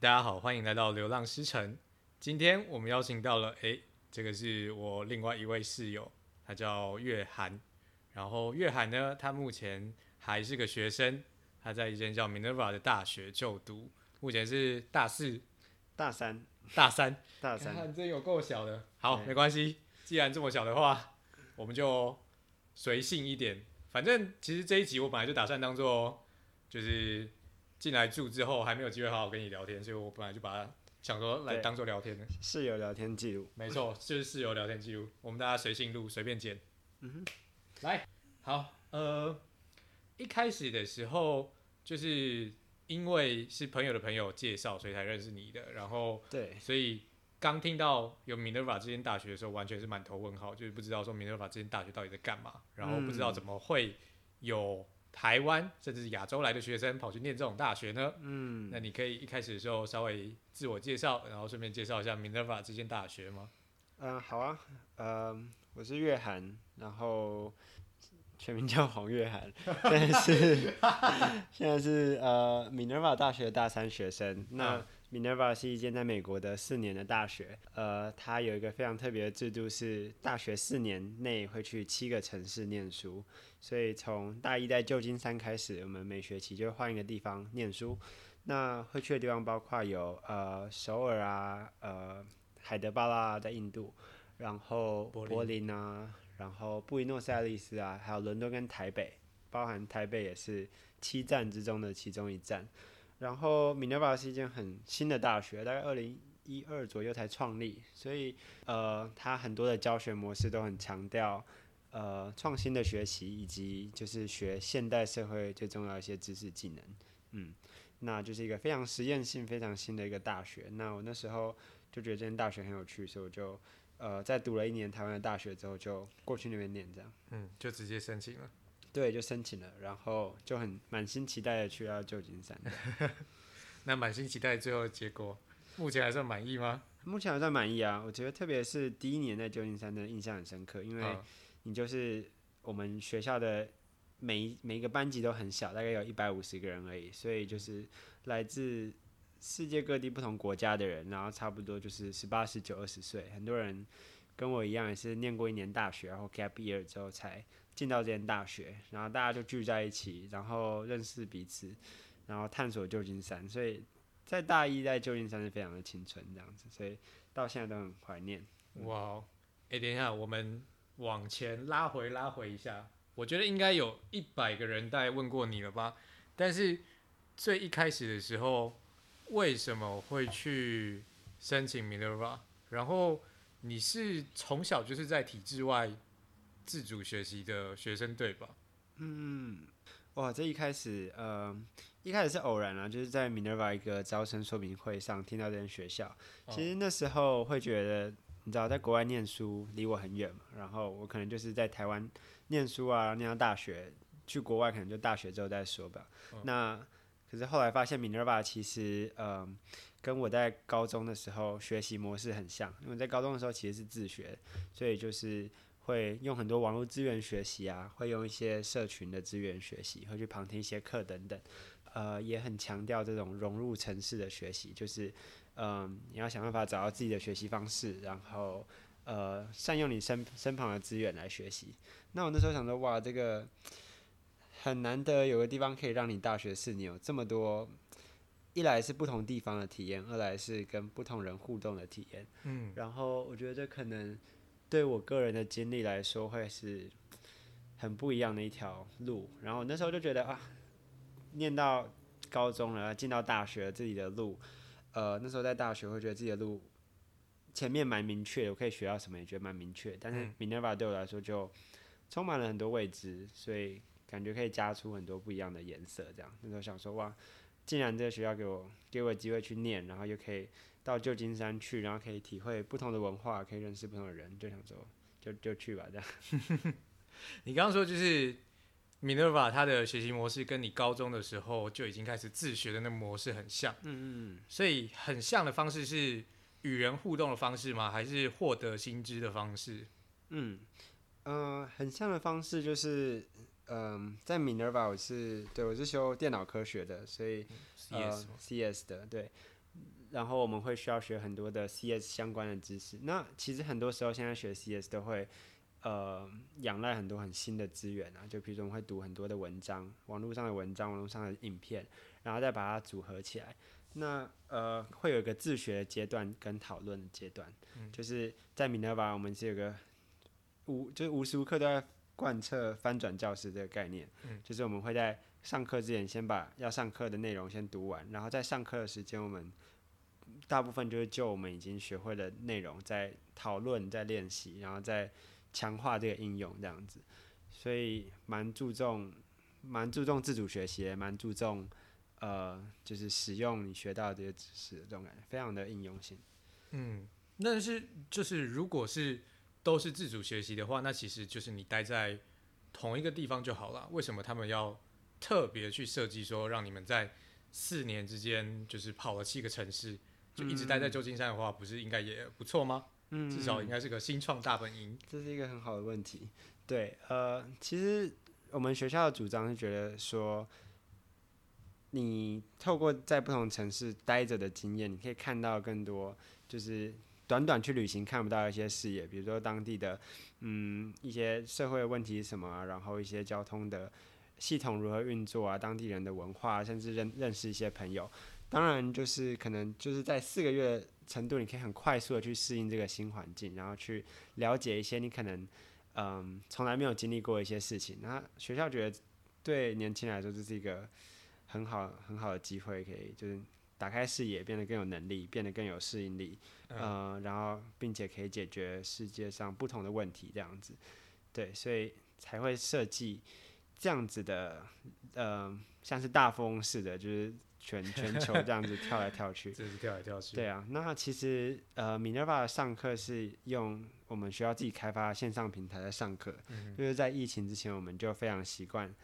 大家好，欢迎来到流浪诗城。今天我们邀请到了，诶，这个是我另外一位室友，他叫月涵。然后月涵呢，他目前还是个学生，他在一间叫 Minerva 的大学就读，目前是大四、大三、大三、大三。看真有够小的，好，没关系，既然这么小的话，我们就随性一点。反正其实这一集我本来就打算当做，就是进来住之后还没有机会好好跟你聊天，所以我本来就把它想说来当做聊天的室友聊天记录。没错，就是室友聊天记录，我们大家随性录，随便剪。嗯哼。来，好，呃，一开始的时候就是因为是朋友的朋友介绍，所以才认识你的。然后，对，所以刚听到有 Minerva 这间大学的时候，完全是满头问号，就是不知道说 Minerva 这间大学到底在干嘛，然后不知道怎么会有台湾甚至是亚洲来的学生跑去念这种大学呢？嗯，那你可以一开始的时候稍微自我介绍，然后顺便介绍一下 Minerva 这间大学吗？嗯、呃，好啊，嗯、呃，我是月涵，然后全名叫黄月涵，现在是现在是呃 Minerva 大学的大三学生。那 Minerva 是一间在美国的四年的大学，呃，它有一个非常特别的制度，是大学四年内会去七个城市念书，所以从大一在旧金山开始，我们每学期就换一个地方念书。那会去的地方包括有呃首尔啊，呃。海德巴拉在印度，然后柏林啊，然后布宜诺斯艾利斯啊，还有伦敦跟台北，包含台北也是七站之中的其中一站。然后 Minerva 是一间很新的大学，大概二零一二左右才创立，所以呃，它很多的教学模式都很强调呃创新的学习，以及就是学现代社会最重要一些知识技能。嗯，那就是一个非常实验性、非常新的一个大学。那我那时候。就觉得这间大学很有趣，所以我就呃在读了一年台湾的大学之后，就过去那边念这样。嗯，就直接申请了。对，就申请了，然后就很满心期待的去到旧金山。那满心期待最后的结果，目前还算满意吗？目前还算满意啊，我觉得特别是第一年在旧金山的印象很深刻，因为你就是我们学校的每一每一个班级都很小，大概有一百五十个人而已，所以就是来自。世界各地不同国家的人，然后差不多就是十八、十九、二十岁，很多人跟我一样也是念过一年大学，然后 gap year 之后才进到这间大学，然后大家就聚在一起，然后认识彼此，然后探索旧金山。所以在大一在旧金山是非常的青春这样子，所以到现在都很怀念。哇，哎，等一下，我们往前拉回拉回一下，我觉得应该有一百个人大概问过你了吧？但是最一开始的时候。为什么会去申请 Minerva？然后你是从小就是在体制外自主学习的学生对吧？嗯，哇，这一开始，呃，一开始是偶然啊，就是在 Minerva 一个招生说明会上听到这间学校。其实那时候会觉得，你知道，在国外念书离我很远嘛，然后我可能就是在台湾念书啊，念到大学，去国外可能就大学之后再说吧。哦、那可是后来发现，Minerva 其实，嗯、呃，跟我在高中的时候学习模式很像。因为在高中的时候其实是自学，所以就是会用很多网络资源学习啊，会用一些社群的资源学习，会去旁听一些课等等。呃，也很强调这种融入城市的学习，就是，嗯、呃，你要想办法找到自己的学习方式，然后，呃，善用你身身旁的资源来学习。那我那时候想说，哇，这个。很难得有个地方可以让你大学四年有这么多，一来是不同地方的体验，二来是跟不同人互动的体验。嗯，然后我觉得这可能对我个人的经历来说会是很不一样的一条路。然后那时候就觉得啊，念到高中了，进到大学自己的路，呃，那时候在大学会觉得自己的路前面蛮明确的，我可以学到什么也觉得蛮明确。但是 Minerva 对我来说就充满了很多未知，所以。感觉可以加出很多不一样的颜色，这样那时候想说哇，既然这个学校给我给我机会去念，然后又可以到旧金山去，然后可以体会不同的文化，可以认识不同的人，就想说就就去吧，这样。你刚刚说就是 Minerva 他的学习模式跟你高中的时候就已经开始自学的那个模式很像，嗯嗯，所以很像的方式是与人互动的方式吗？还是获得新知的方式？嗯嗯、呃，很像的方式就是。嗯，在 Minerva 我是对我是修电脑科学的，所以、嗯、呃 CS, CS 的对。然后我们会需要学很多的 CS 相关的知识。那其实很多时候现在学 CS 都会呃仰赖很多很新的资源啊，就比如说我们会读很多的文章，网络上的文章，网络上的影片，然后再把它组合起来。那呃会有一个自学的阶段跟讨论的阶段，嗯、就是在 Minerva 我们是有个无就是无时无刻都在贯彻翻转教室这个概念，嗯、就是我们会在上课之前先把要上课的内容先读完，然后在上课的时间我们大部分就是就我们已经学会的内容在讨论、在练习，然后再强化这个应用这样子，所以蛮注重蛮注重自主学习，蛮注重。呃，就是使用你学到的这些知识，这种感觉非常的应用性。嗯，但是就是如果是都是自主学习的话，那其实就是你待在同一个地方就好了。为什么他们要特别去设计说让你们在四年之间就是跑了七个城市，就一直待在旧金山的话，不是应该也不错吗？嗯，至少应该是个新创大本营。这是一个很好的问题。对，呃，其实我们学校的主张是觉得说。你透过在不同城市待着的经验，你可以看到更多，就是短短去旅行看不到一些视野，比如说当地的，嗯，一些社会问题什么啊，然后一些交通的系统如何运作啊，当地人的文化，甚至认认识一些朋友。当然，就是可能就是在四个月程度，你可以很快速的去适应这个新环境，然后去了解一些你可能嗯从来没有经历过一些事情。那学校觉得对年轻人来说这是一个。很好很好的机会，可以就是打开视野，变得更有能力，变得更有适应力，嗯、呃，然后并且可以解决世界上不同的问题，这样子，对，所以才会设计这样子的，呃，像是大富翁似的，就是全 全球这样子跳来跳去，就是跳来跳去，对啊，那其实呃，Minerva 的上课是用我们学校自己开发的线上平台在上课，嗯、就是在疫情之前，我们就非常习惯。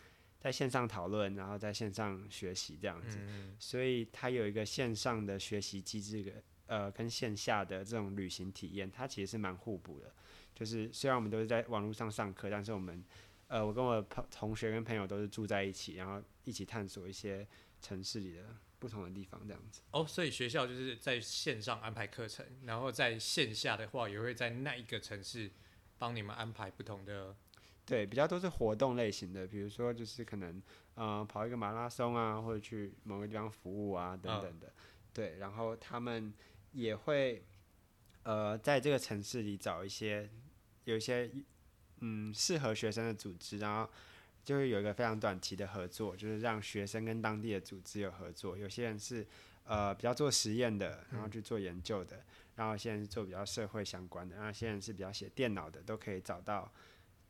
在线上讨论，然后在线上学习这样子，嗯、所以它有一个线上的学习机制的，呃，跟线下的这种旅行体验，它其实是蛮互补的。就是虽然我们都是在网络上上课，但是我们，呃，我跟我的朋同学跟朋友都是住在一起，然后一起探索一些城市里的不同的地方这样子。哦，所以学校就是在线上安排课程，然后在线下的话，也会在那一个城市帮你们安排不同的。对，比较都是活动类型的，比如说就是可能，呃，跑一个马拉松啊，或者去某个地方服务啊，等等的。Oh. 对，然后他们也会，呃，在这个城市里找一些，有一些，嗯，适合学生的组织，然后就会有一个非常短期的合作，就是让学生跟当地的组织有合作。有些人是，呃，比较做实验的，然后去做研究的，嗯、然后有些人是做比较社会相关的，然后有些人是比较写电脑的，都可以找到。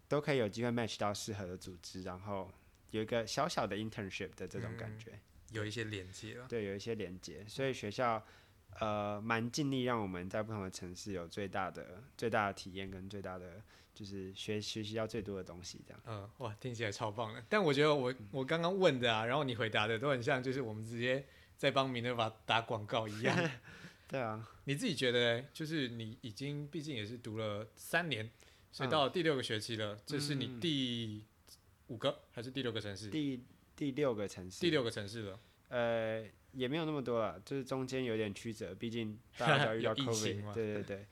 都可以有机会 match 到适合的组织，然后有一个小小的 internship 的这种感觉，嗯、有一些连接了。对，有一些连接，所以学校呃蛮尽力让我们在不同的城市有最大的最大的体验跟最大的就是学学习到最多的东西这样。嗯，哇，听起来超棒的。但我觉得我我刚刚问的啊，然后你回答的都很像，就是我们直接在帮 Minerva 打广告一样。对啊，你自己觉得，就是你已经毕竟也是读了三年。所以到了第六个学期了，嗯、这是你第五个还是第六个城市？第第六个城市。第六个城市了。呃，也没有那么多了，就是中间有点曲折，毕竟大家都遇到 COVID。对对对。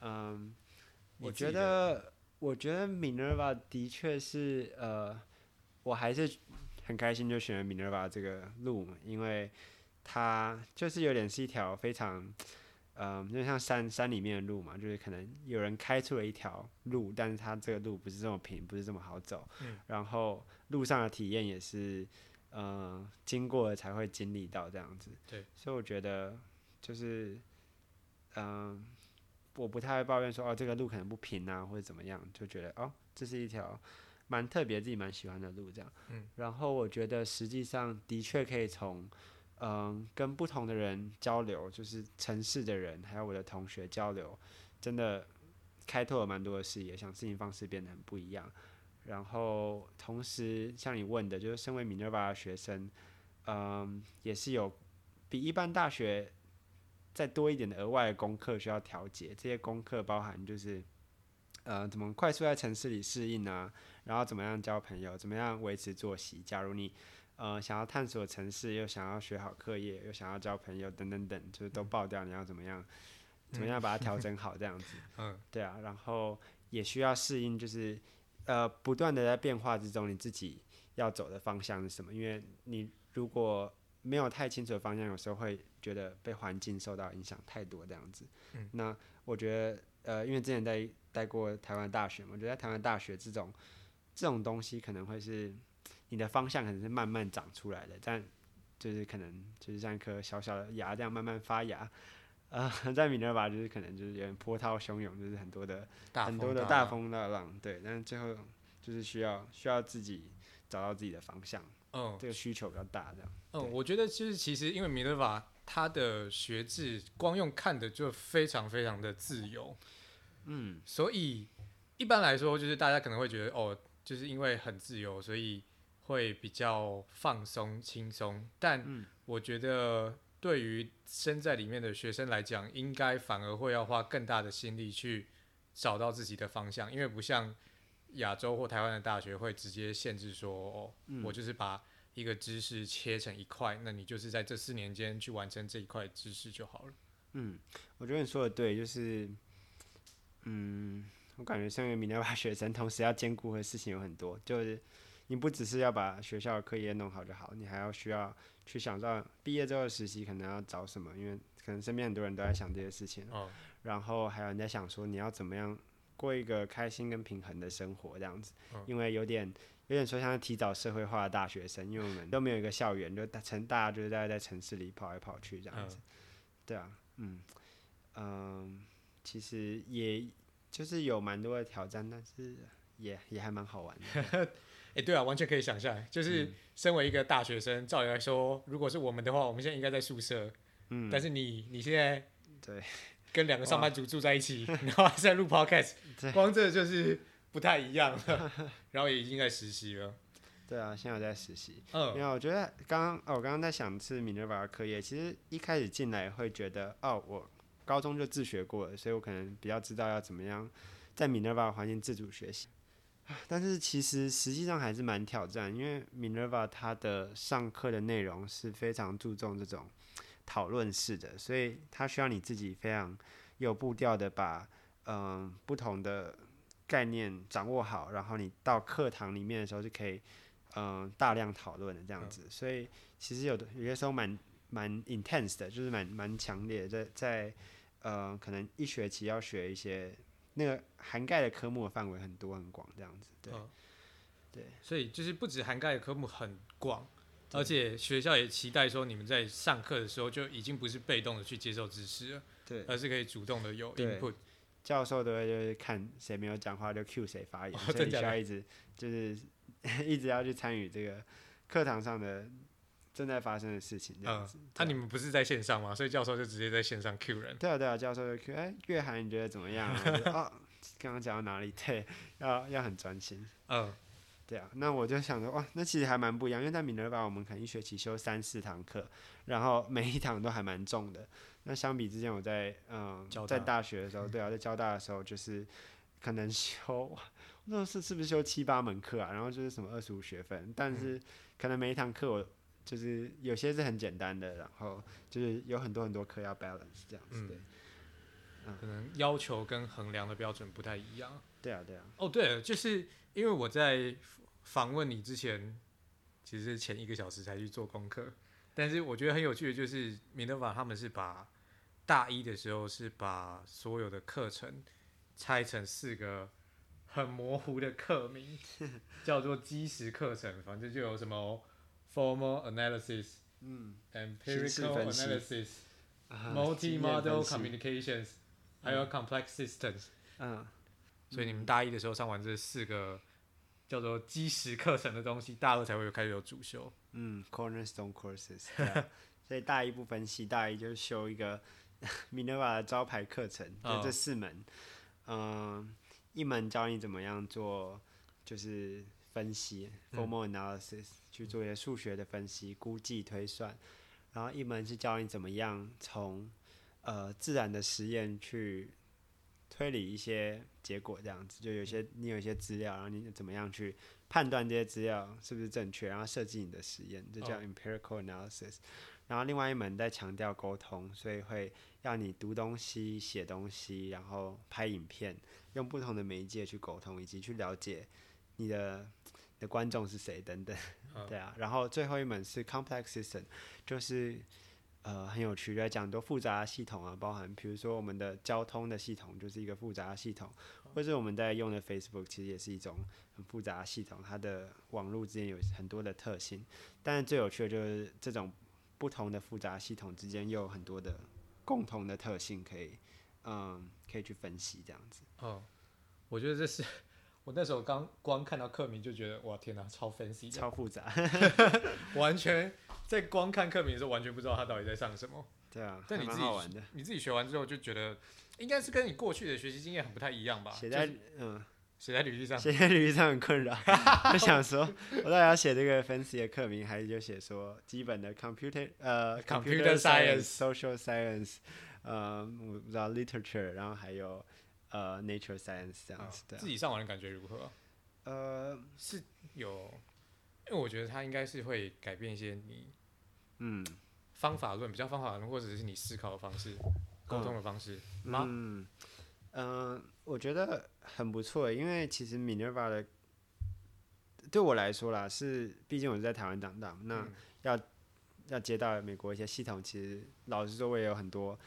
嗯，我觉得，我觉得 Minerva 的确是呃，我还是很开心就选了 Minerva 这个路，因为它就是有点是一条非常。嗯，就像山山里面的路嘛，就是可能有人开出了一条路，但是它这个路不是这么平，不是这么好走。嗯。然后路上的体验也是，嗯，经过了才会经历到这样子。对。所以我觉得，就是，嗯，我不太会抱怨说，哦，这个路可能不平啊，或者怎么样，就觉得，哦，这是一条蛮特别、自己蛮喜欢的路，这样。嗯。然后我觉得，实际上的确可以从。嗯，跟不同的人交流，就是城市的人，还有我的同学交流，真的开拓了蛮多的视野，想事情方式变得很不一样。然后同时像你问的，就是身为 Minerva 的学生，嗯，也是有比一般大学再多一点的额外的功课需要调节。这些功课包含就是，呃，怎么快速在城市里适应啊，然后怎么样交朋友，怎么样维持作息。假如你呃想要探索城市，又想要学好课业，又想要交朋友等等等，就是都爆掉，你要怎么样？怎么样把它调 整好这样子？嗯，对啊，然后也需要适应，就是呃不断的在变化之中，你自己要走的方向是什么？因为你如果没有太清楚的方向，有时候会觉得被环境受到影响太多这样子。嗯，那我觉得呃，因为之前在待过台湾大学嘛，我觉得在台湾大学这种这种东西可能会是你的方向可能是慢慢长出来的，但就是可能就是像一颗小小的芽这样慢慢发芽。呃，在米勒吧就是可能就是有点波涛汹涌，就是很多的很多的大风大浪，对。但是最后就是需要需要自己找到自己的方向，嗯，这个需求比较大，这样。嗯，我觉得就是其实因为米勒法它的学制光用看的就非常非常的自由，嗯，所以一般来说就是大家可能会觉得哦，就是因为很自由，所以会比较放松轻松，但我觉得。对于身在里面的学生来讲，应该反而会要花更大的心力去找到自己的方向，因为不像亚洲或台湾的大学会直接限制说，哦，我就是把一个知识切成一块，那你就是在这四年间去完成这一块知识就好了。嗯，我觉得你说的对，就是，嗯，我感觉身为米涅瓦学生，同时要兼顾的事情有很多，就是你不只是要把学校的课业弄好就好，你还要需要。去想到毕业之后的实习可能要找什么，因为可能身边很多人都在想这些事情。哦。然后还有人在想说你要怎么样过一个开心跟平衡的生活这样子。哦。因为有点有点说像提早社会化的大学生，因为我们都没有一个校园，就大城大家就是大家在城市里跑来跑去这样子。哦。对啊，嗯嗯，其实也就是有蛮多的挑战，但是也也还蛮好玩的。哎、欸，对啊，完全可以想象，就是身为一个大学生，嗯、照理来说，如果是我们的话，我们现在应该在宿舍。嗯。但是你你现在对跟两个上班族住在一起，然后还在录 podcast，光这就是不太一样了。然后也已经在实习了。对啊，现在在实习。嗯。没有，我觉得刚刚哦，我刚刚在想是米涅瓦的课业，其实一开始进来会觉得哦，我高中就自学过了，所以我可能比较知道要怎么样在米涅瓦环境自主学习。但是其实实际上还是蛮挑战，因为 Minerva 它的上课的内容是非常注重这种讨论式的，所以它需要你自己非常有步调的把嗯、呃、不同的概念掌握好，然后你到课堂里面的时候就可以嗯、呃、大量讨论的这样子。所以其实有的有些时候蛮蛮 intense 的，就是蛮蛮强烈的，在在呃可能一学期要学一些。那个涵盖的科目的范围很多很广，这样子，对，嗯、对，所以就是不止涵盖的科目很广，而且学校也期待说你们在上课的时候就已经不是被动的去接受知识了，对，而是可以主动的有 input。教授都会就是看谁没有讲话就 cue 谁发言，哦、所以需要一直就是一直要去参与这个课堂上的。正在发生的事情这样子。那、嗯啊、你们不是在线上吗？所以教授就直接在线上 Q 人。对啊，对啊，教授就 Q。哎、欸，月涵你觉得怎么样、啊？哦，刚刚讲到哪里？对，要要很专心。嗯，对啊。那我就想着，哇，那其实还蛮不一样，因为在米涅瓦我们可能一学期修三四堂课，然后每一堂都还蛮重的。那相比之前，我在嗯，在大学的时候，对啊，在交大的时候，就是可能修，那是是不是修七八门课啊？然后就是什么二十五学分，但是可能每一堂课我。就是有些是很简单的，然后就是有很多很多课要 balance 这样子，对，嗯，可能要求跟衡量的标准不太一样。对啊，对啊。哦，对了，就是因为我在访问你之前，其实是前一个小时才去做功课，但是我觉得很有趣的就是，米德法他们是把大一的时候是把所有的课程拆成四个很模糊的课名，叫做基石课程，反正就有什么。Formal analysis，嗯，empirical analysis，multi-model communications，还有 complex systems，嗯，所以你们大一的时候上完这四个叫做基石课程的东西，大二才会有开始有主修，嗯，cornerstone courses，所以大一不分系，大一就修一个 Minerva 的招牌课程，就这四门，嗯，一门教你怎么样做，就是。分析 formal analysis，嗯、去做一些数学的分析、估计、推算，然后一门是教你怎么样从呃自然的实验去推理一些结果这样子，就有些你有一些资料，然后你怎么样去判断这些资料是不是正确，然后设计你的实验，这叫 empirical analysis。然后另外一门在强调沟通，所以会要你读东西、写东西，然后拍影片，用不同的媒介去沟通，以及去了解你的你的观众是谁等等。对啊，然后最后一门是 complex system，就是。呃，很有趣，在讲很多复杂的系统啊，包含比如说我们的交通的系统就是一个复杂的系统，或者我们在用的 Facebook 其实也是一种很复杂的系统，它的网络之间有很多的特性。但是最有趣的就是这种不同的复杂系统之间又有很多的共同的特性，可以嗯，可以去分析这样子。哦，我觉得这是我那时候刚光看到课名就觉得哇天哪，超分析，超复杂，完全。在光看课名的时候，完全不知道他到底在上什么。对啊，但你自己你自己学完之后就觉得，应该是跟你过去的学习经验很不太一样吧？写在嗯，写在履历上，写在履历上很困扰。就想说，我到底要写这个 fancy 的课名，还是就写说基本的 computer 呃 computer science、social science，呃，我不知道 literature，然后还有呃 nature science 这样子的。自己上完的感觉如何？呃，是有。因为我觉得它应该是会改变一些你，嗯，方法论比较方法论，或者是你思考的方式、沟通的方式吗？嗯，嗯，我觉得很不错，因为其实 Minerva 的对我来说啦，是毕竟我是在台湾长大，那要要接到美国一些系统，其实老实说，我也有很多，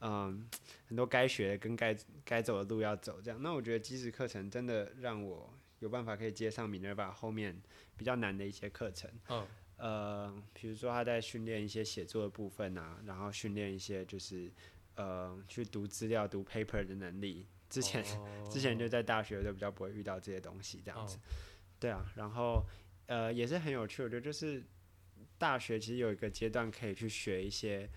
嗯，很多该学跟该该走的路要走，这样。那我觉得基石课程真的让我有办法可以接上 Minerva 后面。比较难的一些课程，嗯，呃，比如说他在训练一些写作的部分啊，然后训练一些就是呃去读资料、读 paper 的能力。之前、哦、之前就在大学就比较不会遇到这些东西，这样子，哦、对啊，然后呃也是很有趣，我觉得就是大学其实有一个阶段可以去学一些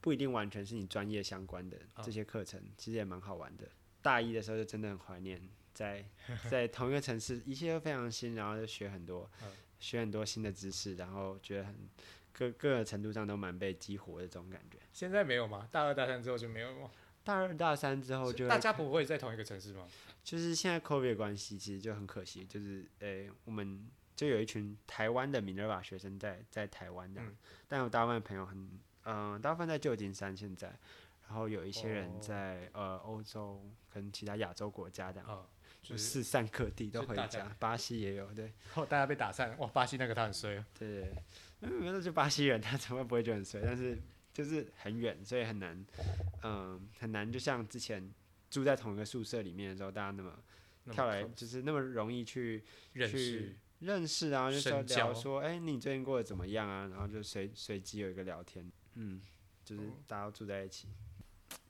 不一定完全是你专业相关的这些课程，其实也蛮好玩的。大一的时候就真的很怀念。在在同一个城市，一切都非常新，然后就学很多，嗯、学很多新的知识，然后觉得很各各个程度上都蛮被激活的这种感觉。现在没有吗？大二大三之后就没有吗？大二大三之后就大家不会在同一个城市吗？就是现在 COVID 关系，其实就很可惜，就是诶、欸，我们就有一群台湾的 Minerva 学生在在台湾这样，嗯、但有大部分朋友很嗯、呃，大部分在旧金山现在，然后有一些人在、哦、呃欧洲跟其他亚洲国家这样。哦就四散各地都回家，巴西也有，对。后大家被打散，哇，巴西那个他很衰哦。对，对，对，因为那就巴西人，他怎么不会觉得很衰？但是就是很远，所以很难，嗯，很难。就像之前住在同一个宿舍里面的时候，大家那么跳来，就是那么容易去认识认识啊，就说聊说，哎、欸，你最近过得怎么样啊？然后就随随机有一个聊天，嗯，就是大家都住在一起。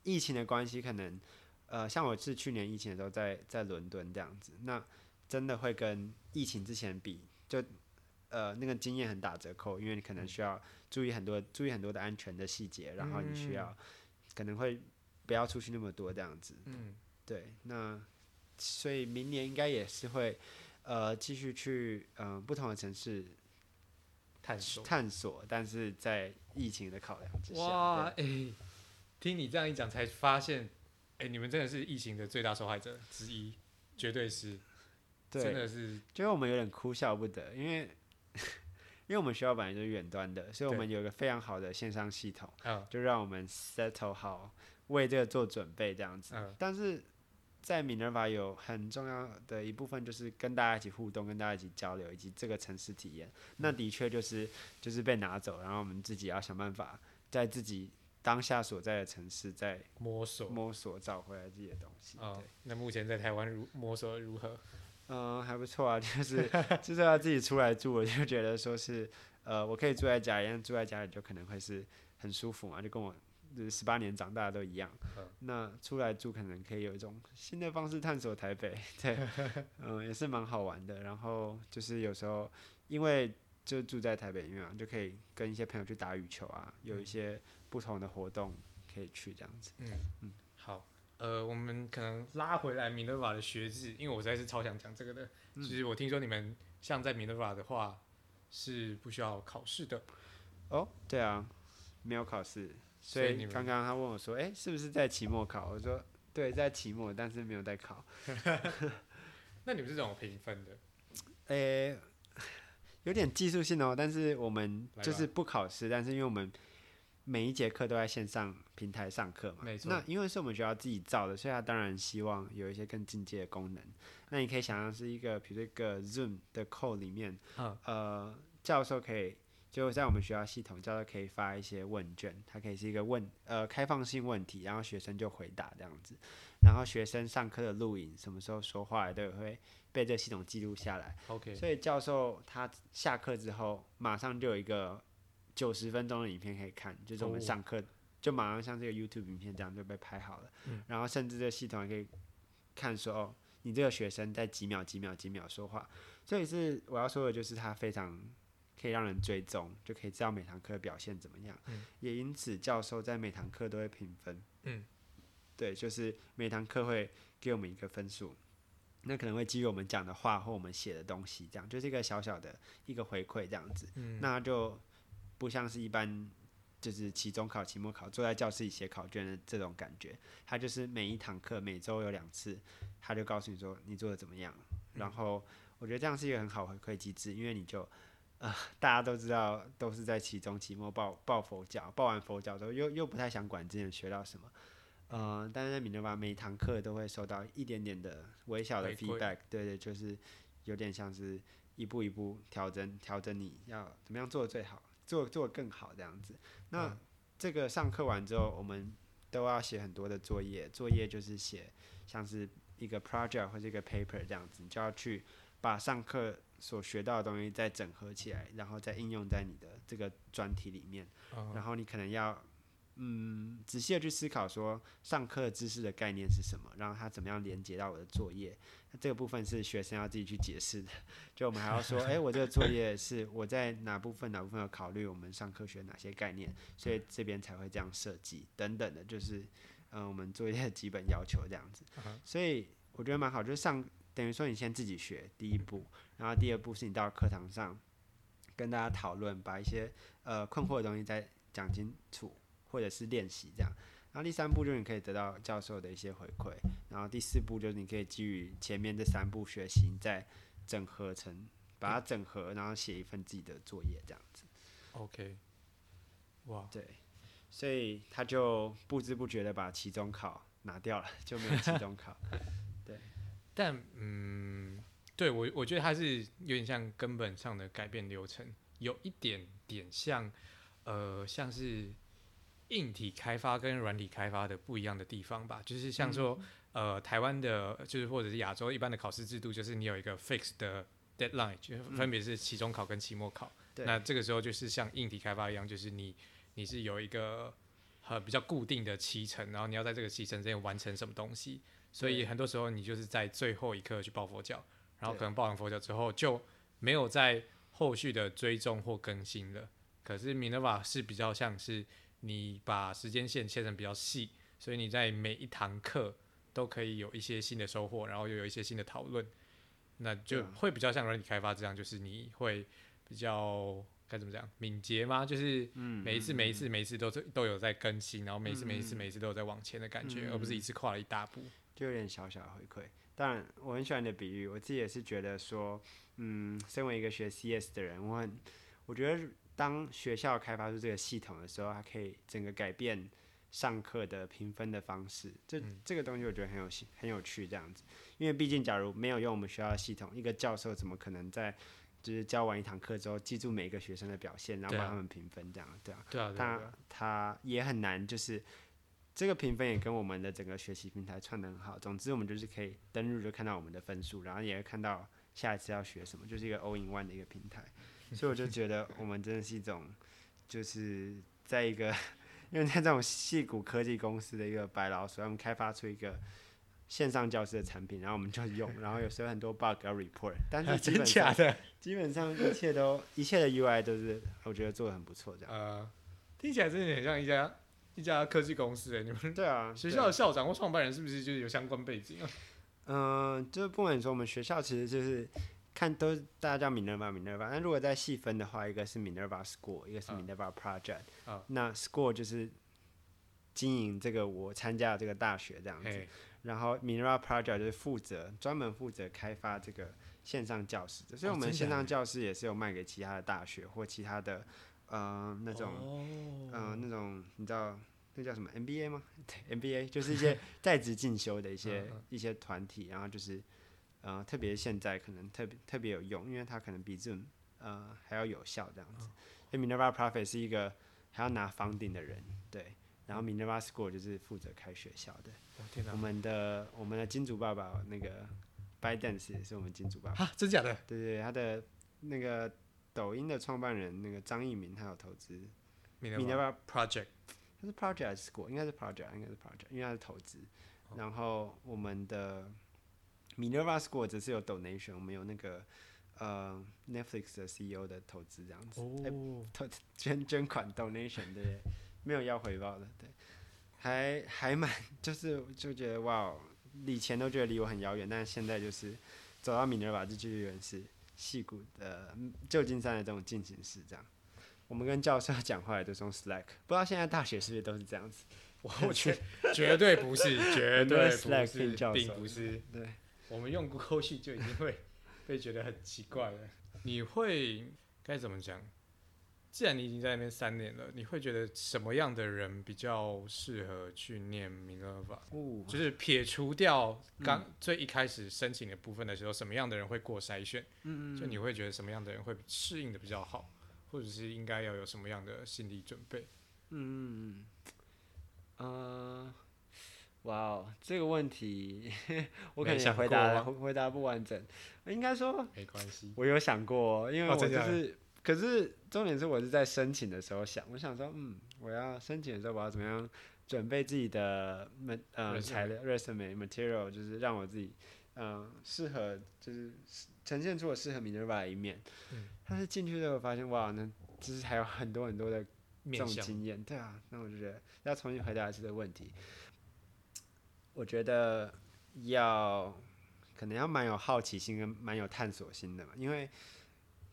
疫情的关系，可能。呃，像我是去年疫情的时候在在伦敦这样子，那真的会跟疫情之前比，就呃那个经验很打折扣，因为你可能需要注意很多注意很多的安全的细节，然后你需要可能会不要出去那么多这样子。嗯，对，那所以明年应该也是会呃继续去嗯、呃、不同的城市探索探索，但是在疫情的考量之下。哇，哎、欸，听你这样一讲才发现。哎、欸，你们真的是疫情的最大受害者之一，绝对是，对真的是，就是我们有点哭笑不得，因为 因为我们学校本来就是远端的，所以我们有一个非常好的线上系统，对就让我们 settle 好，为这个做准备这样子。嗯、但是在 Minerva 有很重要的一部分，就是跟大家一起互动，跟大家一起交流，以及这个城市体验，嗯、那的确就是就是被拿走，然后我们自己要想办法在自己。当下所在的城市，在摸索摸索找回来自己的东西。哦、对，那目前在台湾如摸索如何？嗯，还不错啊，就是就是要自己出来住，我就觉得说是，呃，我可以住在家里，因为住在家里就可能会是很舒服嘛，就跟我就是十八年长大的都一样。嗯、那出来住可能可以有一种新的方式探索台北，对，嗯，也是蛮好玩的。然后就是有时候因为就住在台北，因为就可以跟一些朋友去打羽球啊，有一些。不同的活动可以去这样子。嗯嗯，好，呃，我们可能拉回来 Minerva 的学制，因为我实在是超想讲这个的。其实、嗯、我听说你们像在 Minerva 的话是不需要考试的。哦，对啊，没有考试。所以你刚刚他问我说：“哎、欸，是不是在期末考？”我说：“对，在期末，但是没有在考。那你们是怎么评分的？诶、欸，有点技术性哦，但是我们就是不考试，但是因为我们每一节课都在线上平台上课嘛，没错。那因为是我们学校自己造的，所以他当然希望有一些更进阶的功能。那你可以想象是一个，比如说一个 Zoom 的 code 里面，嗯、呃，教授可以。就在我们学校系统，教授可以发一些问卷，它可以是一个问呃开放性问题，然后学生就回答这样子，然后学生上课的录影，什么时候说话都会被这个系统记录下来。OK，所以教授他下课之后，马上就有一个九十分钟的影片可以看，就是我们上课就马上像这个 YouTube 影片这样就被拍好了，嗯、然后甚至这个系统还可以看说哦，你这个学生在几秒几秒几秒说话，所以是我要说的就是他非常。可以让人追踪，就可以知道每堂课表现怎么样。嗯、也因此，教授在每堂课都会评分。嗯，对，就是每堂课会给我们一个分数，那可能会基于我们讲的话或我们写的东西，这样就是一个小小的一个回馈这样子。嗯、那就不像是一般就是期中考、期末考坐在教室里写考卷的这种感觉，他就是每一堂课每周有两次，他就告诉你说你做的怎么样。嗯、然后我觉得这样是一个很好回馈机制，因为你就。啊、呃，大家都知道，都是在期中、期末报报佛教，报完佛教之后，又又不太想管之前学到什么，呃，但是在 Minerva 每一堂课都会收到一点点的微小的 feedback，对对，就是有点像是一步一步调整，调整你要怎么样做的最好，做做更好这样子。那、嗯、这个上课完之后，我们都要写很多的作业，作业就是写像是一个 project 或者一个 paper 这样子，你就要去把上课。所学到的东西再整合起来，然后再应用在你的这个专题里面。Uh-huh. 然后你可能要嗯仔细的去思考说上课知识的概念是什么，然后它怎么样连接到我的作业。那这个部分是学生要自己去解释的。就我们还要说，哎，我这个作业是我在哪部分哪部分要考虑我们上课学哪些概念，所以这边才会这样设计等等的，就是嗯、呃、我们作业的基本要求这样子。Uh-huh. 所以我觉得蛮好，就是上。等于说你先自己学第一步，然后第二步是你到课堂上跟大家讨论，把一些呃困惑的东西再讲清楚，或者是练习这样。然后第三步就是你可以得到教授的一些回馈，然后第四步就是你可以基于前面这三步学习，再整合成把它整合，然后写一份自己的作业这样子。OK，哇，对，所以他就不知不觉的把期中考拿掉了，就没有期中考。对但嗯，对我我觉得他是有点像根本上的改变流程，有一点点像，呃，像是硬体开发跟软体开发的不一样的地方吧。就是像说，嗯、呃，台湾的，就是或者是亚洲一般的考试制度，就是你有一个 fixed 的 deadline，就分别是期中考跟期末考。嗯、那这个时候就是像硬体开发一样，就是你你是有一个呃比较固定的期程，然后你要在这个期程之间完成什么东西。所以很多时候你就是在最后一刻去抱佛脚，然后可能抱完佛脚之后就没有再后续的追踪或更新了。可是 Minerva 是比较像是你把时间线切成比较细，所以你在每一堂课都可以有一些新的收获，然后又有一些新的讨论，那就会比较像软体开发这样，就是你会比较该怎么讲敏捷吗？就是每一次每一次每一次都都有在更新，然后每一次每一次每一次都有在往前的感觉，而不是一次跨了一大步。就有点小小的回馈，当然我很喜欢你的比喻，我自己也是觉得说，嗯，身为一个学 CS 的人，我很，我觉得当学校开发出这个系统的时候，它可以整个改变上课的评分的方式，这这个东西我觉得很有很有趣这样子，因为毕竟假如没有用我们学校的系统，一个教授怎么可能在就是教完一堂课之后记住每一个学生的表现，然后帮他们评分这样，对啊，对啊，他他也很难就是。这个评分也跟我们的整个学习平台串的很好。总之，我们就是可以登入就看到我们的分数，然后也会看到下一次要学什么，就是一个 all in one 的一个平台。所以我就觉得我们真的是一种，就是在一个，因为在这种细谷科技公司的一个白老鼠，他们开发出一个线上教师的产品，然后我们就用，然后有时候很多 bug 要 report，但是基本上基本上一切都一切的 UI 都是我觉得做的很不错，这样。呃，听起来真的很像一家。一家科技公司哎，你们对啊，学校的校长或创办人是不是就是有相关背景啊？嗯、呃，就是不管说我们学校其实就是看都大家叫 Minerva Minerva，那如果再细分的话，一个是 Minerva School，一个是 Minerva Project。啊，那 School 就是经营这个我参加的这个大学这样子。嘿。然后 Minerva Project 就是负责专门负责开发这个线上教室的，所以我们线上教室也是有卖给其他的大学或其他的呃那种、哦、呃那种你知道那叫什么 MBA 吗？对，MBA 就是一些 在职进修的一些一些团体，然后就是呃特别现在可能特别特别有用，因为它可能比这种呃还要有效这样子。所以 Minerva Project 是一个还要拿 funding 的人，对。然后 Minerva School 就是负责开学校的。哦、我们的我们的金主爸爸那个 ByteDance 也是我们金主爸爸。啊，真假的？对对，他的那个抖音的创办人那个张一鸣，他有投资 Minerva Project。他是 Project School？应该是 Project，应该是 Project，因为他是投资。哦、然后我们的 Minerva School 只是有 donation，我们有那个呃 Netflix 的 CEO 的投资这样子。哦。投捐捐款 donation 对。没有要回报的，对，还还蛮就是就觉得哇，以前都觉得离我很遥远，但是现在就是走到 Minerva 这就原来是戏谷的旧金山的这种进行式这样。我们跟教授讲话也都是用 Slack，不知道现在大学是不是都是这样子？我去绝对不是，绝对不是，并不是。对，我们用 Google Sheet 就已经会 被觉得很奇怪了。你会该怎么讲？既然你已经在那边三年了，你会觉得什么样的人比较适合去念 Minerva？哦，就是撇除掉刚最一开始申请的部分的时候，嗯、什么样的人会过筛选？嗯嗯，就你会觉得什么样的人会适应的比较好，或者是应该要有什么样的心理准备？嗯嗯，呃，哇哦，这个问题 我可能想回答回答不完整，应该说没关系，我有想过，因为我就是。可是重点是，我是在申请的时候想，我想说，嗯，我要申请的时候，我要怎么样准备自己的呃材料 resume material，就是让我自己嗯适合，就是呈现出我适合 Minerva 的一面。嗯。但是进去之后发现，哇，那就是还有很多很多的这种经验，对啊，那我就觉得要重新回答一次这个问题。我觉得要可能要蛮有好奇心跟蛮有探索心的嘛，因为。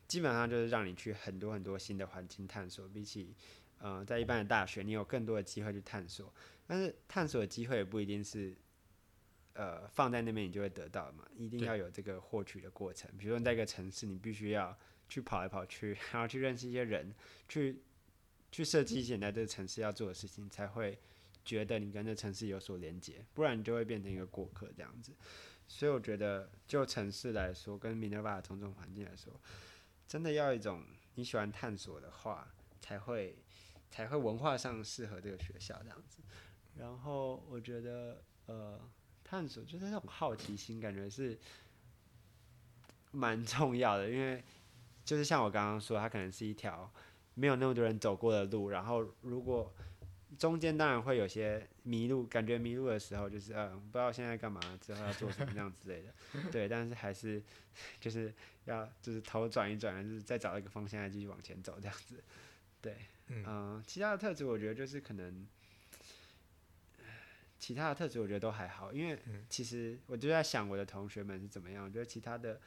基本上就是让你去很多很多新的环境探索，比起，呃，在一般的大学，你有更多的机会去探索。但是探索的机会也不一定是，呃，放在那边你就会得到嘛，一定要有这个获取的过程。比如说你在一个城市，你必须要去跑来跑去，然后去认识一些人，去去设计一些你在这个城市要做的事情，才会觉得你跟这城市有所连接，不然你就会变成一个过客这样子。所以我觉得，就城市来说，跟 Minerva 的种种环境来说。真的要一种你喜欢探索的话，才会才会文化上适合这个学校这样子。然后我觉得，呃，探索就是那种好奇心，感觉是蛮重要的。因为就是像我刚刚说，它可能是一条没有那么多人走过的路。然后如果中间当然会有些迷路，感觉迷路的时候就是嗯，不知道现在干嘛，之后要做什么样之类的。对，但是还是就是要就是头转一转，就是再找一个方向，再继续往前走这样子。对，嗯、呃，其他的特质我觉得就是可能，其他的特质我觉得都还好，因为其实我就在想我的同学们是怎么样。我觉得其他的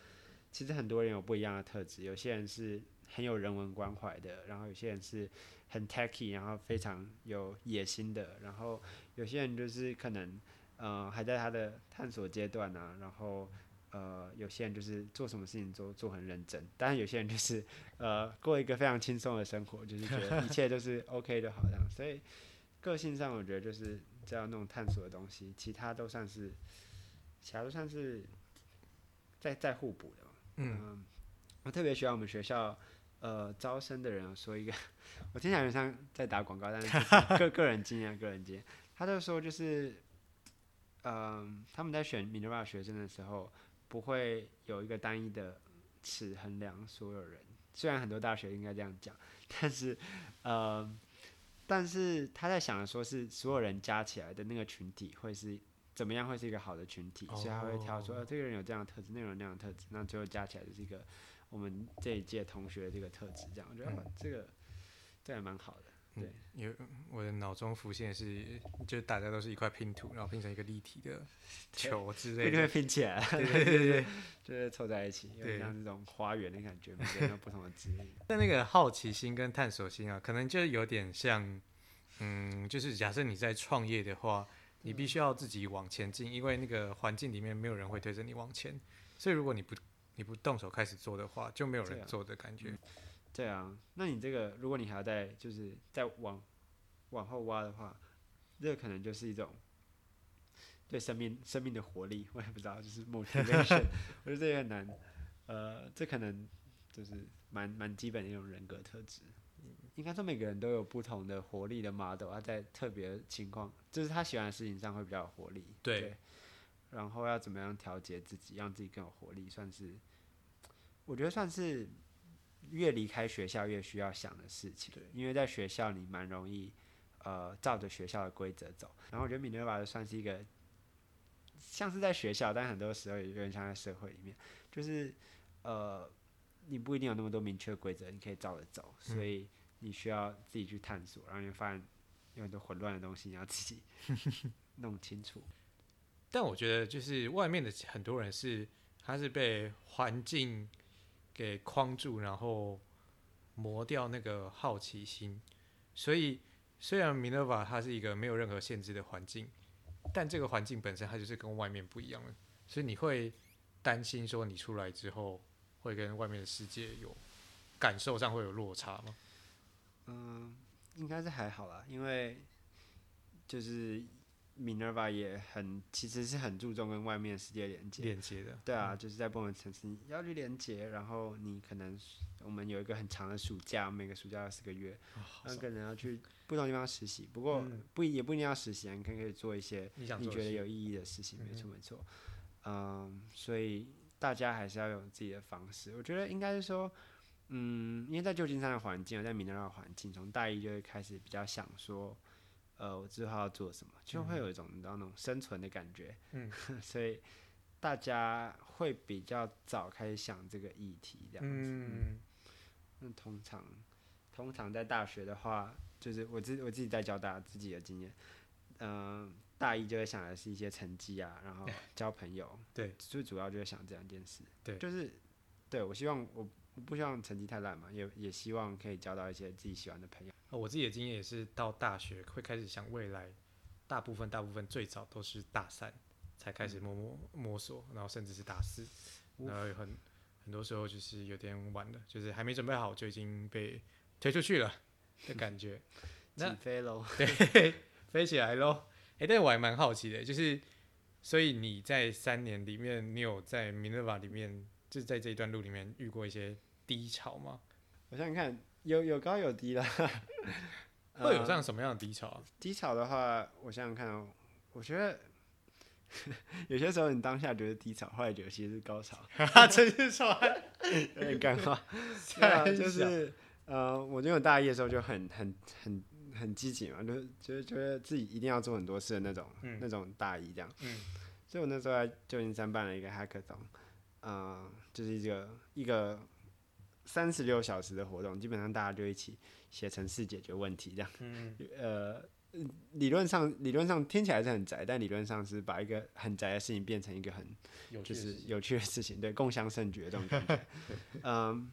其实很多人有不一样的特质，有些人是很有人文关怀的，然后有些人是。很 techy，然后非常有野心的，然后有些人就是可能，呃，还在他的探索阶段呢、啊，然后呃，有些人就是做什么事情都做很认真，但是有些人就是呃，过一个非常轻松的生活，就是觉得一切都是 OK 的，好像，所以个性上我觉得就是这样那种探索的东西，其他都算是，其他都算是在在互补的嘛，嗯、呃，我特别喜欢我们学校。呃，招生的人说一个，我听起来像在打广告，但是个 个人经验，个人经验，他就说就是，嗯、呃，他们在选 Minerva 学生的时候，不会有一个单一的尺衡量所有人。虽然很多大学应该这样讲，但是，呃，但是他在想的说是所有人加起来的那个群体会是怎么样，会是一个好的群体，所以他会挑说，呃，这个人有这样的特质，那个人那样的特质，那最后加起来就是一个。我们这一届同学这个特质，这样我觉得这个这还蛮好的。对，因为我的脑中浮现是，就大家都是一块拼图，然后拼成一个立体的 球之类的，会拼起来。对对对对，就是凑在一起，有点像这种花园的感觉，每个人有不同的职业。但那个好奇心跟探索心啊，可能就有点像，嗯，就是假设你在创业的话，你必须要自己往前进，因为那个环境里面没有人会推着你往前，所以如果你不你不动手开始做的话，就没有人做的感觉。对啊，那你这个如果你还要再就是再往往后挖的话，这个可能就是一种对生命生命的活力，我也不知道，就是 motivation，我觉得这也很难。呃，这可能就是蛮蛮基本的一种人格特质。应该说每个人都有不同的活力的 model，他在特别情况，就是他喜欢的事情上会比较有活力。对。对然后要怎么样调节自己，让自己更有活力，算是我觉得算是越离开学校越需要想的事情。对。因为在学校你蛮容易呃照着学校的规则走，然后我觉得 Minerva 算是一个像是在学校，但很多时候也有点像在社会里面，就是呃你不一定有那么多明确的规则，你可以照着走，所以。你需要自己去探索，然后你发现有很多混乱的东西，你要自己 弄清楚。但我觉得，就是外面的很多人是，他是被环境给框住，然后磨掉那个好奇心。所以，虽然 Minerva 它是一个没有任何限制的环境，但这个环境本身它就是跟外面不一样的。所以你会担心说，你出来之后会跟外面的世界有感受上会有落差吗？嗯，应该是还好啦，因为就是 Minerva 也很，其实是很注重跟外面世界连接。连接的。对啊，就是在不同的城市你要去连接，然后你可能我们有一个很长的暑假，每个暑假要四个月，那可能要去不同地方实习。不过不也不一定要实习啊，你可以可以做一些你觉得有意义的事情，没错没错。嗯，所以大家还是要有自己的方式。我觉得应该是说。嗯，因为在旧金山的环境，在 Minerva 的环境，从大一就会开始比较想说，呃，我之后要做什么，就会有一种你知道那种生存的感觉。嗯，所以大家会比较早开始想这个议题，这样子。嗯，那通常，通常在大学的话，就是我自我自己在教大家自己的经验，嗯、呃，大一就会想的是一些成绩啊，然后交朋友。对，最主要就是想这两件事。对，就是对我希望我。我不希望成绩太烂嘛，也也希望可以交到一些自己喜欢的朋友。我自己的经验也是，到大学会开始想未来，大部分大部分最早都是大三才开始摸摸摸索，然后甚至是大四，然后很很多时候就是有点晚了，就是还没准备好就已经被推出去了的感觉。起飞喽！对，飞起来喽！哎、欸，但我还蛮好奇的，就是所以你在三年里面，你有在 Minerva 里面？就是在这一段路里面遇过一些低潮吗？我想想看，有有高有低啦。会有这样什么样的低潮低潮的话，我想想看哦，我觉得 有些时候你当下觉得低潮，后来觉得其实是高潮。哈哈真是说有点尴尬。对啊，就是呃，我因为我大一的时候就很很很很积极嘛，就觉得觉得自己一定要做很多事的那种，嗯、那种大一这样。嗯。所以我那时候在旧金山办了一个 hackathon。嗯、呃，就是一个一个三十六小时的活动，基本上大家就一起写程式解决问题，这样。嗯、呃，理论上理论上听起来是很宅，但理论上是把一个很宅的事情变成一个很就是有趣的事情，对，共享盛举的这种感觉。嗯，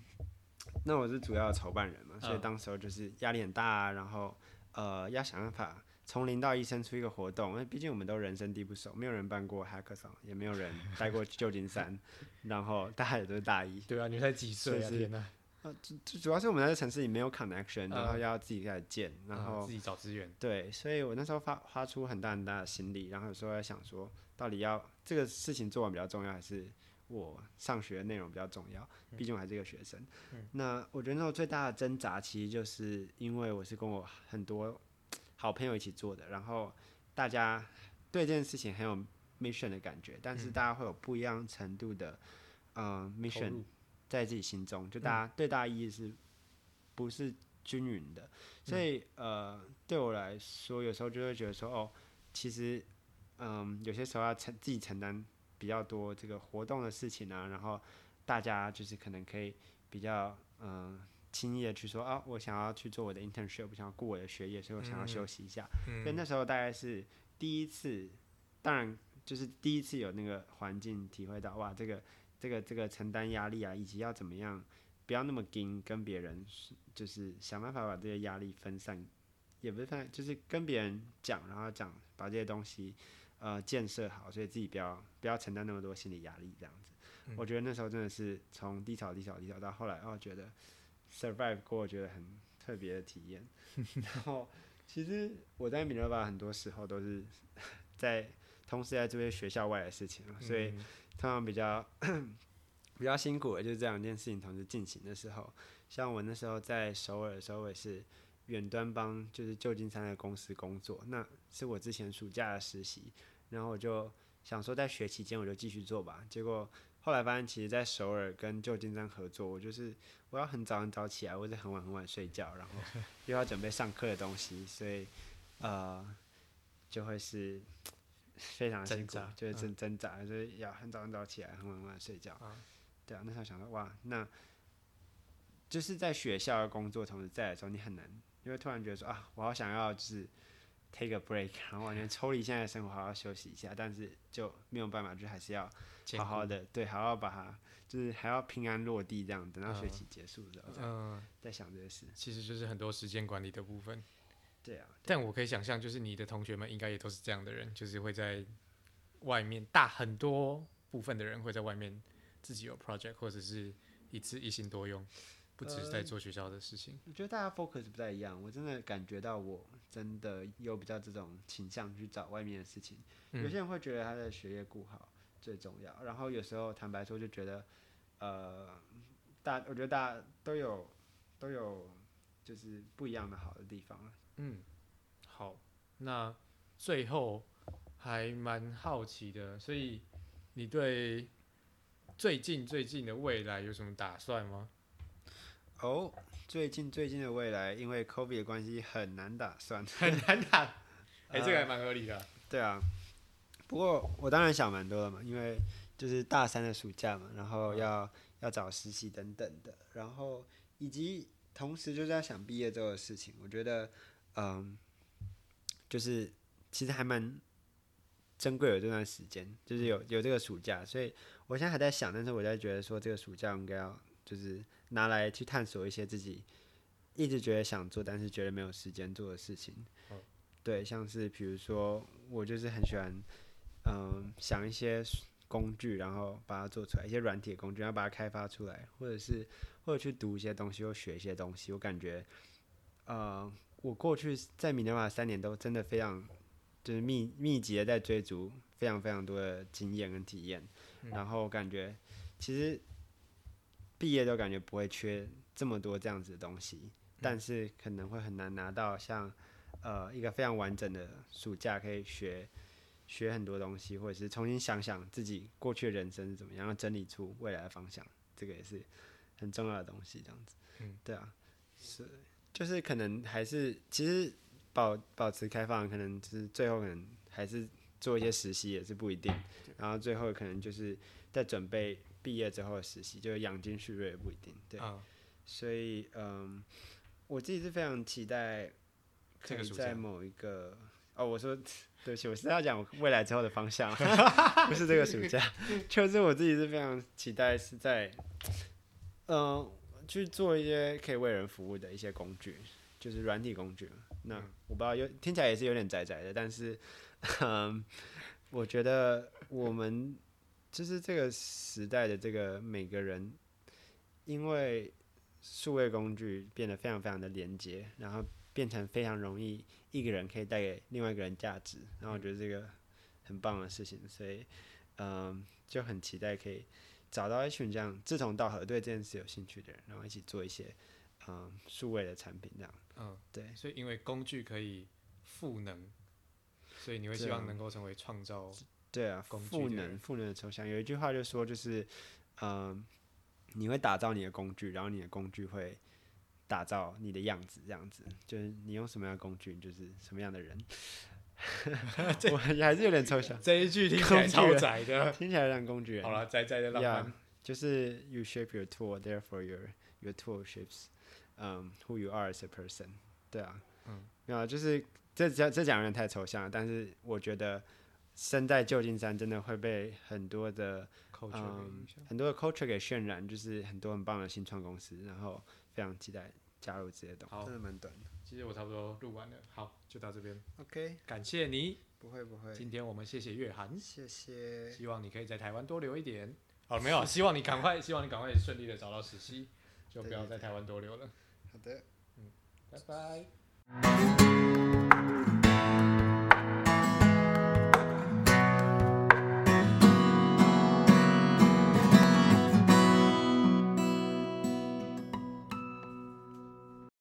那我是主要的筹办人嘛，所以当时候就是压力很大啊，然后呃要想办法。从零到一生出一个活动，因为毕竟我们都人生地不熟，没有人办过 Hackathon，也没有人待过旧金山，然后大家也都是大一。对啊，你才几岁啊？天哪！呃，主主要是我们在这城市里没有 connection，然后要自己开始建，然后、嗯、自己找资源。对，所以我那时候发发出很大很大的心力，然后有时候在想说，到底要这个事情做完比较重要，还是我上学的内容比较重要？毕竟我还是一个学生。嗯、那我觉得那时候最大的挣扎，其实就是因为我是跟我很多。好朋友一起做的，然后大家对这件事情很有 mission 的感觉，但是大家会有不一样程度的嗯、呃、mission 在自己心中，就大家对大家意义是不是均匀的？所以呃，对我来说，有时候就会觉得说，哦，其实嗯、呃，有些时候要承自己承担比较多这个活动的事情啊，然后大家就是可能可以比较嗯。呃轻易的去说啊，我想要去做我的 internship，我想要顾我的学业，所以我想要休息一下。嗯，所以那时候大概是第一次，当然就是第一次有那个环境体会到哇，这个这个这个承担压力啊，以及要怎么样不要那么紧跟别人，就是想办法把这些压力分散也不是分，就是跟别人讲，然后讲把这些东西呃建设好，所以自己不要不要承担那么多心理压力这样子。嗯、我觉得那时候真的是从低潮低潮低潮到后来，哦，觉得 survive 过，我觉得很特别的体验。然后其实我在 Minerva 很多时候都是 在同时在做些学校外的事情，所以通常比较 比较辛苦的就是这两件事情同时进行的时候。像我那时候在首尔的时候，我也是远端帮就是旧金山的公司工作，那是我之前暑假的实习，然后我就想说在学期间我就继续做吧，结果后来发现其实，在首尔跟旧金山合作，我就是我要很早很早起来，或者很晚很晚睡觉，然后 又要准备上课的东西，所以呃就会是非常辛苦，就是挣挣扎，就是要很早很早起来，很晚很晚睡觉，对啊，那时候想说哇那。就是在学校的工作同时在的时候，你很难，因为突然觉得说啊，我好想要就是 take a break，然后完全抽离现在的生活，好好休息一下，但是就没有办法，就还是要好好的，对，还要把它，就是还要平安落地这样，等到学期结束的时候，嗯，在想这些事，其实就是很多时间管理的部分。对啊，但我可以想象，就是你的同学们应该也都是这样的人，就是会在外面大很多部分的人会在外面自己有 project，或者是一次一心多用。不只是在做学校的事情，我觉得大家 focus 不太一样。我真的感觉到，我真的有比较这种倾向去找外面的事情。有些人会觉得他的学业顾好最重要，然后有时候坦白说就觉得，呃，大我觉得大家都有都有就是不一样的好的地方。嗯，好，那最后还蛮好奇的，所以你对最近最近的未来有什么打算吗？哦，oh, 最近最近的未来，因为 COVID 的关系很难打算，很难打。哎、欸，这个还蛮合理的、啊。对啊，不过我当然想蛮多的嘛，因为就是大三的暑假嘛，然后要、嗯、要找实习等等的，然后以及同时就是在想毕业之后的事情。我觉得，嗯，就是其实还蛮珍贵的这段时间，就是有有这个暑假，所以我现在还在想，但是我在觉得说这个暑假应该要就是。拿来去探索一些自己一直觉得想做，但是觉得没有时间做的事情。嗯、对，像是比如说，我就是很喜欢，嗯、呃，想一些工具，然后把它做出来，一些软体工具，然后把它开发出来，或者是或者去读一些东西，或学一些东西。我感觉，呃，我过去在 Minerva 三年都真的非常，就是密密集的在追逐非常非常多的经验跟体验，嗯、然后感觉其实。毕业都感觉不会缺这么多这样子的东西，但是可能会很难拿到像呃一个非常完整的暑假，可以学学很多东西，或者是重新想想自己过去的人生是怎么样，整理出未来的方向，这个也是很重要的东西。这样子，嗯，对啊，是，就是可能还是其实保保持开放，可能就是最后可能还是做一些实习也是不一定，然后最后可能就是在准备。毕业之后的实习就是养精蓄锐也不一定，对，哦、所以嗯，我自己是非常期待可以在某一，个哦，我说对不起，我是要讲未来之后的方向，不是这个暑假，就是我自己是非常期待是在嗯去做一些可以为人服务的一些工具，就是软体工具。那我不知道有听起来也是有点窄窄的，但是 嗯，我觉得我们。就是这个时代的这个每个人，因为数位工具变得非常非常的连接，然后变成非常容易一个人可以带给另外一个人价值，然后我觉得这个很棒的事情，所以嗯，就很期待可以找到一群这样志同道合、对这件事有兴趣的人，然后一起做一些嗯数位的产品这样。嗯，对，所以因为工具可以赋能，所以你会希望能够成为创造。对啊，赋能赋能的抽象，有一句话就说，就是，嗯、呃，你会打造你的工具，然后你的工具会打造你的样子，这样子，就是你用什么样的工具，就是什么样的人。这我还是有点抽象，这一句听起来超窄的，听起来像工具人。好了，窄窄的浪漫。Yeah, 就是 you shape your tool, therefore your your tool shapes, um, who you are as a person。对啊，嗯，没有，就是这讲这讲有点太抽象了，但是我觉得。身在旧金山，真的会被很多的 culture、嗯、很多的 culture 给渲染，就是很多很棒的新创公司，然后非常期待加入这些东西。好真的蛮短的。其实我差不多录完了，好，就到这边。OK，感谢你。不会不会。今天我们谢谢月涵，谢谢。希望你可以在台湾多留一点。哦，没有，希望你赶快，希望你赶快顺利的找到实习，就不要在台湾多留了。好的，嗯，拜拜。